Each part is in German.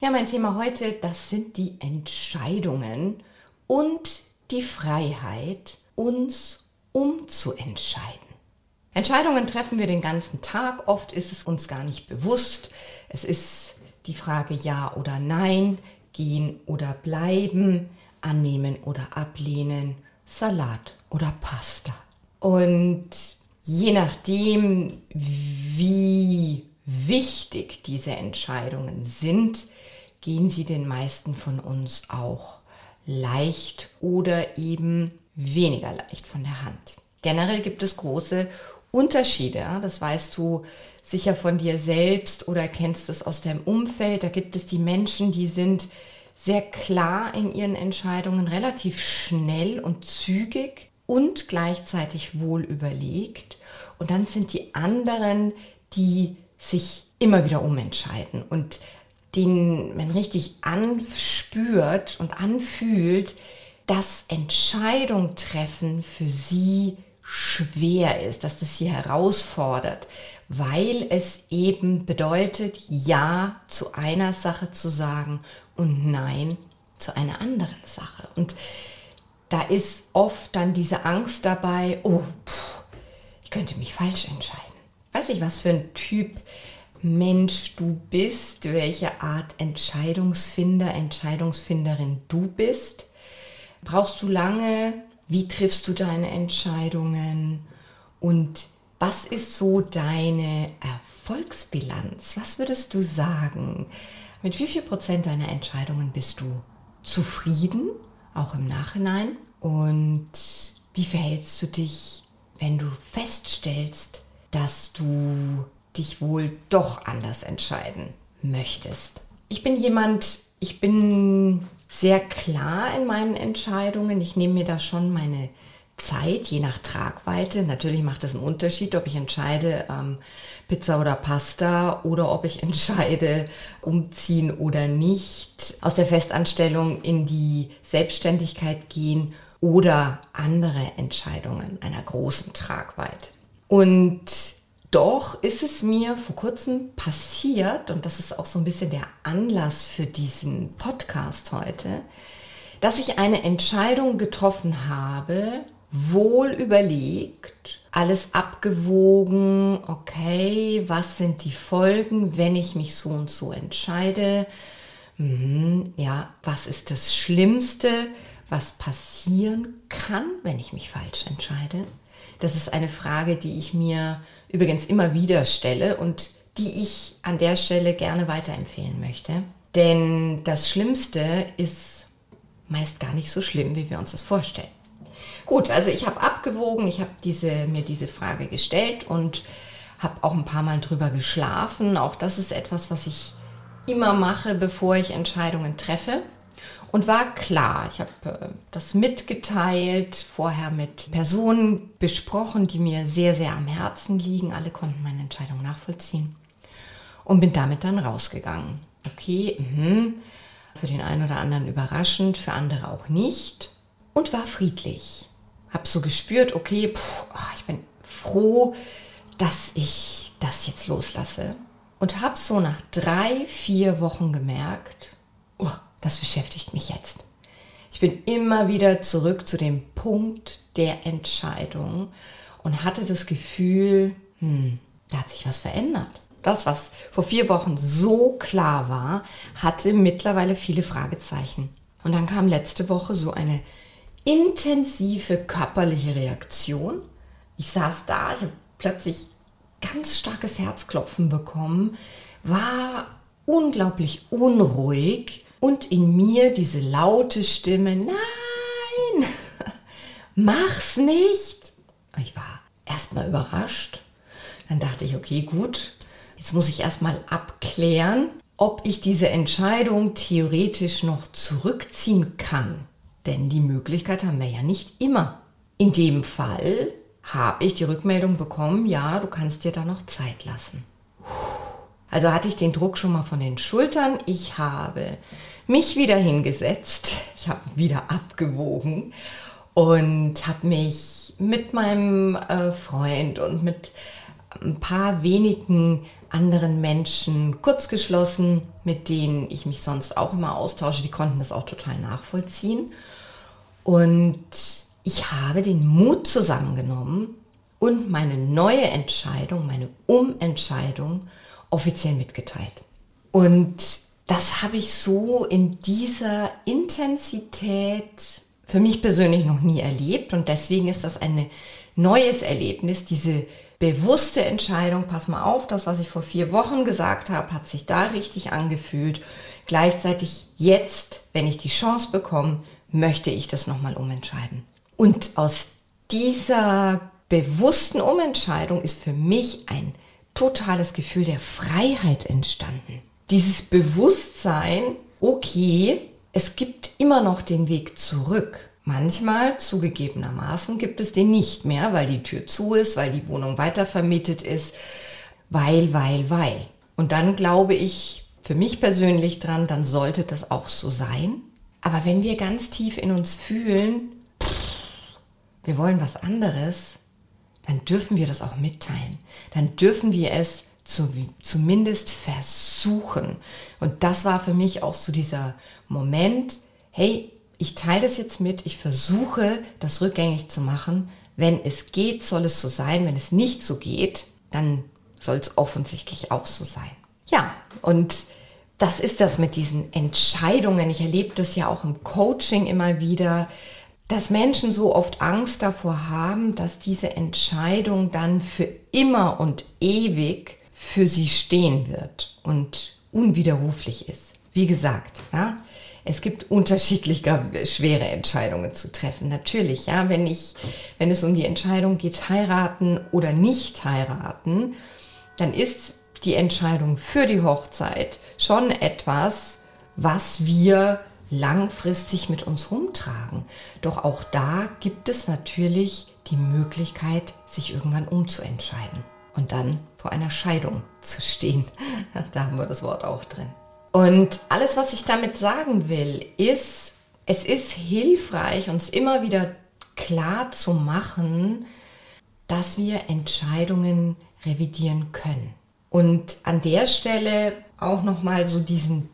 Ja, mein Thema heute, das sind die Entscheidungen und die Freiheit, uns umzuentscheiden. Entscheidungen treffen wir den ganzen Tag, oft ist es uns gar nicht bewusst. Es ist die Frage ja oder nein, gehen oder bleiben, annehmen oder ablehnen, Salat oder Pasta. Und je nachdem, wie wichtig diese Entscheidungen sind, gehen sie den meisten von uns auch leicht oder eben weniger leicht von der Hand. Generell gibt es große Unterschiede, das weißt du sicher von dir selbst oder kennst es aus deinem Umfeld. Da gibt es die Menschen, die sind sehr klar in ihren Entscheidungen, relativ schnell und zügig und gleichzeitig wohl überlegt. Und dann sind die anderen, die sich immer wieder umentscheiden und den man richtig anspürt und anfühlt, dass Entscheidung treffen für sie schwer ist, dass das sie herausfordert, weil es eben bedeutet, Ja zu einer Sache zu sagen und Nein zu einer anderen Sache. Und da ist oft dann diese Angst dabei, oh, pff, ich könnte mich falsch entscheiden. Weiß ich, was für ein Typ Mensch du bist, welche Art Entscheidungsfinder, Entscheidungsfinderin du bist. Brauchst du lange? Wie triffst du deine Entscheidungen? Und was ist so deine Erfolgsbilanz? Was würdest du sagen? Mit wie viel Prozent deiner Entscheidungen bist du zufrieden, auch im Nachhinein? Und wie verhältst du dich, wenn du feststellst, dass du dich wohl doch anders entscheiden möchtest. Ich bin jemand, ich bin sehr klar in meinen Entscheidungen. Ich nehme mir da schon meine Zeit, je nach Tragweite. Natürlich macht das einen Unterschied, ob ich entscheide ähm, Pizza oder Pasta oder ob ich entscheide umziehen oder nicht, aus der Festanstellung in die Selbstständigkeit gehen oder andere Entscheidungen einer großen Tragweite. Und doch ist es mir vor kurzem passiert, und das ist auch so ein bisschen der Anlass für diesen Podcast heute, dass ich eine Entscheidung getroffen habe, wohl überlegt, alles abgewogen, okay, was sind die Folgen, wenn ich mich so und so entscheide? Mhm, ja, was ist das Schlimmste, was passieren kann, wenn ich mich falsch entscheide? Das ist eine Frage, die ich mir übrigens immer wieder stelle und die ich an der Stelle gerne weiterempfehlen möchte. Denn das Schlimmste ist meist gar nicht so schlimm, wie wir uns das vorstellen. Gut, also ich habe abgewogen, ich habe diese, mir diese Frage gestellt und habe auch ein paar Mal drüber geschlafen. Auch das ist etwas, was ich immer mache, bevor ich Entscheidungen treffe. Und war klar, ich habe äh, das mitgeteilt, vorher mit Personen besprochen, die mir sehr, sehr am Herzen liegen. Alle konnten meine Entscheidung nachvollziehen. Und bin damit dann rausgegangen. Okay, mh, für den einen oder anderen überraschend, für andere auch nicht. Und war friedlich. Hab so gespürt, okay, pff, oh, ich bin froh, dass ich das jetzt loslasse. Und habe so nach drei, vier Wochen gemerkt, oh, das beschäftigt mich jetzt. Ich bin immer wieder zurück zu dem Punkt der Entscheidung und hatte das Gefühl, hm, da hat sich was verändert. Das, was vor vier Wochen so klar war, hatte mittlerweile viele Fragezeichen. Und dann kam letzte Woche so eine intensive körperliche Reaktion. Ich saß da, ich habe plötzlich ganz starkes Herzklopfen bekommen, war unglaublich unruhig und in mir diese laute Stimme, nein, mach's nicht. Ich war erstmal überrascht. Dann dachte ich, okay, gut, jetzt muss ich erstmal abklären, ob ich diese Entscheidung theoretisch noch zurückziehen kann. Denn die Möglichkeit haben wir ja nicht immer. In dem Fall habe ich die Rückmeldung bekommen, ja, du kannst dir da noch Zeit lassen. Also hatte ich den Druck schon mal von den Schultern. Ich habe mich wieder hingesetzt, ich habe wieder abgewogen und habe mich mit meinem äh, Freund und mit ein paar wenigen anderen Menschen kurzgeschlossen, mit denen ich mich sonst auch immer austausche. Die konnten das auch total nachvollziehen. Und ich habe den Mut zusammengenommen und meine neue Entscheidung, meine Umentscheidung offiziell mitgeteilt. Und das habe ich so in dieser Intensität für mich persönlich noch nie erlebt und deswegen ist das ein neues Erlebnis, diese bewusste Entscheidung, pass mal auf, das, was ich vor vier Wochen gesagt habe, hat sich da richtig angefühlt. Gleichzeitig jetzt, wenn ich die Chance bekomme, möchte ich das nochmal umentscheiden. Und aus dieser bewussten Umentscheidung ist für mich ein totales Gefühl der Freiheit entstanden. Dieses Bewusstsein, okay, es gibt immer noch den Weg zurück. Manchmal, zugegebenermaßen, gibt es den nicht mehr, weil die Tür zu ist, weil die Wohnung weitervermietet ist, weil, weil, weil. Und dann glaube ich für mich persönlich dran, dann sollte das auch so sein. Aber wenn wir ganz tief in uns fühlen, wir wollen was anderes, dann dürfen wir das auch mitteilen. Dann dürfen wir es zu, zumindest versuchen. Und das war für mich auch so dieser Moment, hey, ich teile es jetzt mit, ich versuche das rückgängig zu machen. Wenn es geht, soll es so sein. Wenn es nicht so geht, dann soll es offensichtlich auch so sein. Ja, und das ist das mit diesen Entscheidungen. Ich erlebe das ja auch im Coaching immer wieder, dass Menschen so oft Angst davor haben, dass diese Entscheidung dann für immer und ewig für sie stehen wird und unwiderruflich ist. Wie gesagt, ja, es gibt unterschiedlich schwere Entscheidungen zu treffen. Natürlich, ja, wenn ich, wenn es um die Entscheidung geht, heiraten oder nicht heiraten, dann ist die Entscheidung für die Hochzeit schon etwas, was wir langfristig mit uns rumtragen. Doch auch da gibt es natürlich die Möglichkeit, sich irgendwann umzuentscheiden und dann vor einer Scheidung zu stehen. da haben wir das Wort auch drin. Und alles, was ich damit sagen will, ist, es ist hilfreich, uns immer wieder klar zu machen, dass wir Entscheidungen revidieren können. Und an der Stelle auch nochmal so diesen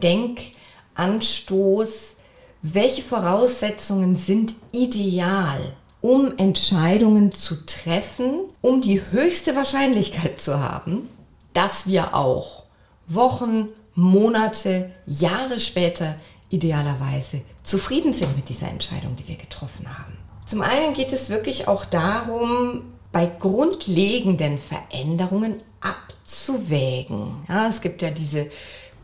Denkanstoß, welche Voraussetzungen sind ideal, um Entscheidungen zu treffen, um die höchste Wahrscheinlichkeit zu haben, dass wir auch Wochen, Monate, Jahre später idealerweise zufrieden sind mit dieser Entscheidung, die wir getroffen haben. Zum einen geht es wirklich auch darum, bei grundlegenden Veränderungen abzuwägen. Ja, es gibt ja diese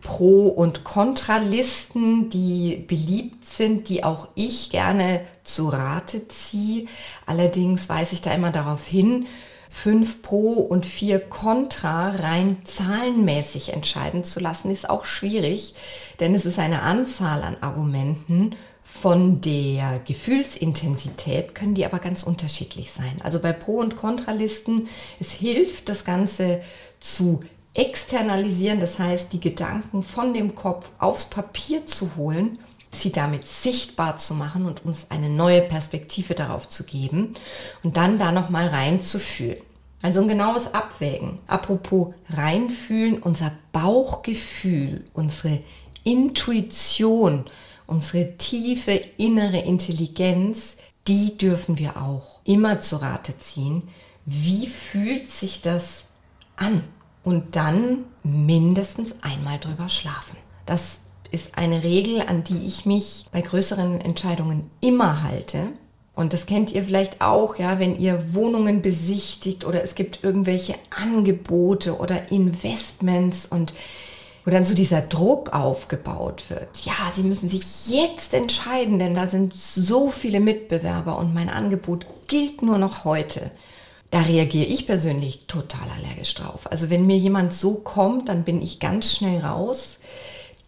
Pro- und Kontralisten, die beliebt sind, die auch ich gerne zu Rate ziehe. Allerdings weise ich da immer darauf hin, fünf Pro und vier Contra rein zahlenmäßig entscheiden zu lassen, ist auch schwierig, denn es ist eine Anzahl an Argumenten. Von der Gefühlsintensität können die aber ganz unterschiedlich sein. Also bei Pro- und Kontralisten, es hilft, das Ganze zu externalisieren, das heißt, die Gedanken von dem Kopf aufs Papier zu holen sie damit sichtbar zu machen und uns eine neue Perspektive darauf zu geben und dann da nochmal reinzufühlen. Also ein genaues Abwägen. Apropos reinfühlen, unser Bauchgefühl, unsere Intuition, unsere tiefe innere Intelligenz, die dürfen wir auch immer zu Rate ziehen. Wie fühlt sich das an? Und dann mindestens einmal drüber schlafen. Das ist eine Regel, an die ich mich bei größeren Entscheidungen immer halte. Und das kennt ihr vielleicht auch, ja, wenn ihr Wohnungen besichtigt oder es gibt irgendwelche Angebote oder Investments und wo dann so dieser Druck aufgebaut wird. Ja, Sie müssen sich jetzt entscheiden, denn da sind so viele Mitbewerber und mein Angebot gilt nur noch heute. Da reagiere ich persönlich total allergisch drauf. Also wenn mir jemand so kommt, dann bin ich ganz schnell raus,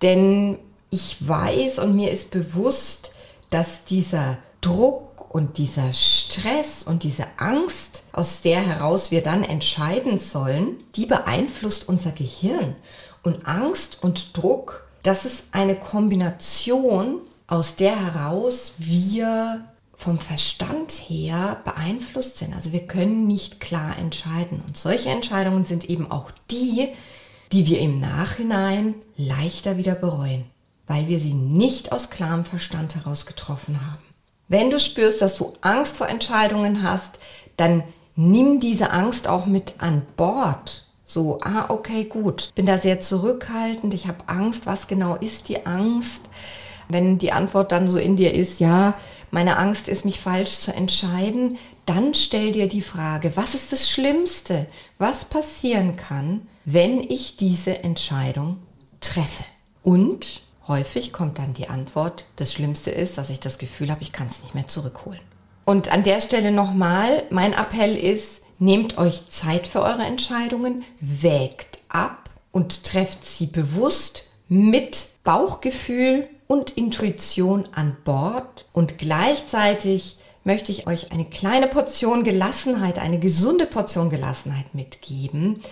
denn ich weiß und mir ist bewusst, dass dieser Druck und dieser Stress und diese Angst, aus der heraus wir dann entscheiden sollen, die beeinflusst unser Gehirn. Und Angst und Druck, das ist eine Kombination, aus der heraus wir vom Verstand her beeinflusst sind. Also wir können nicht klar entscheiden. Und solche Entscheidungen sind eben auch die, die wir im Nachhinein leichter wieder bereuen, weil wir sie nicht aus klarem Verstand heraus getroffen haben. Wenn du spürst, dass du Angst vor Entscheidungen hast, dann nimm diese Angst auch mit an Bord. So, ah, okay, gut. Bin da sehr zurückhaltend. Ich habe Angst. Was genau ist die Angst? Wenn die Antwort dann so in dir ist, ja, meine Angst ist, mich falsch zu entscheiden, dann stell dir die Frage, was ist das Schlimmste, was passieren kann, wenn ich diese Entscheidung treffe? Und häufig kommt dann die Antwort, das Schlimmste ist, dass ich das Gefühl habe, ich kann es nicht mehr zurückholen. Und an der Stelle nochmal, mein Appell ist, nehmt euch Zeit für eure Entscheidungen, wägt ab und trefft sie bewusst mit Bauchgefühl und Intuition an Bord und gleichzeitig möchte ich euch eine kleine Portion Gelassenheit, eine gesunde Portion Gelassenheit mitgeben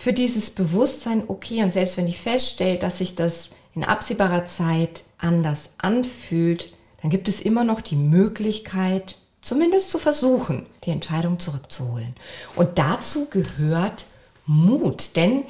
für dieses Bewusstsein, okay, und selbst wenn ich feststelle, dass sich das in absehbarer Zeit anders anfühlt, dann gibt es immer noch die Möglichkeit, zumindest zu versuchen, die Entscheidung zurückzuholen. Und dazu gehört Mut, denn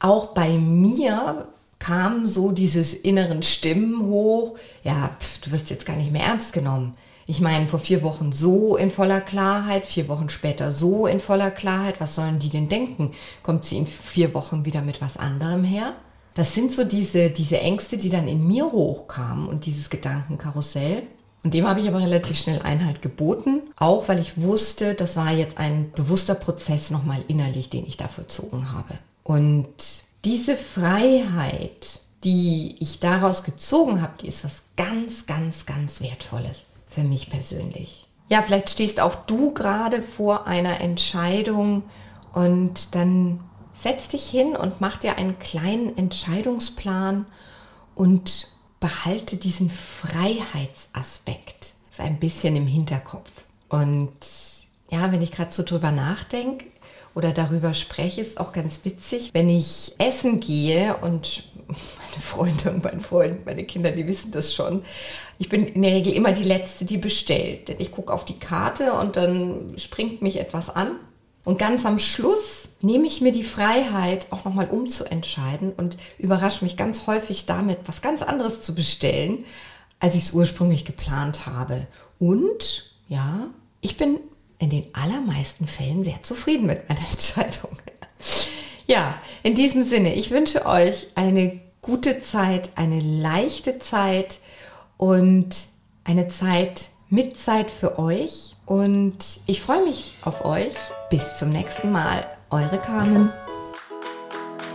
auch bei mir kamen so dieses inneren Stimmen hoch, ja, pf, du wirst jetzt gar nicht mehr ernst genommen. Ich meine, vor vier Wochen so in voller Klarheit, vier Wochen später so in voller Klarheit, was sollen die denn denken? Kommt sie in vier Wochen wieder mit was anderem her? Das sind so diese, diese Ängste, die dann in mir hochkamen und dieses Gedankenkarussell. Und dem habe ich aber relativ schnell Einhalt geboten, auch weil ich wusste, das war jetzt ein bewusster Prozess nochmal innerlich, den ich da vollzogen habe. Und diese Freiheit, die ich daraus gezogen habe, die ist was ganz, ganz, ganz Wertvolles für mich persönlich. Ja, vielleicht stehst auch du gerade vor einer Entscheidung und dann setz dich hin und mach dir einen kleinen Entscheidungsplan und behalte diesen Freiheitsaspekt so ein bisschen im Hinterkopf. Und ja, wenn ich gerade so drüber nachdenke, oder darüber spreche, ist auch ganz witzig. Wenn ich essen gehe und meine Freunde und mein Freund, meine Kinder, die wissen das schon. Ich bin in der Regel immer die Letzte, die bestellt. Denn ich gucke auf die Karte und dann springt mich etwas an. Und ganz am Schluss nehme ich mir die Freiheit, auch nochmal umzuentscheiden und überrasche mich ganz häufig damit, was ganz anderes zu bestellen, als ich es ursprünglich geplant habe. Und ja, ich bin in den allermeisten Fällen sehr zufrieden mit meiner Entscheidung. Ja, in diesem Sinne, ich wünsche euch eine gute Zeit, eine leichte Zeit und eine Zeit mit Zeit für euch. Und ich freue mich auf euch. Bis zum nächsten Mal. Eure Carmen.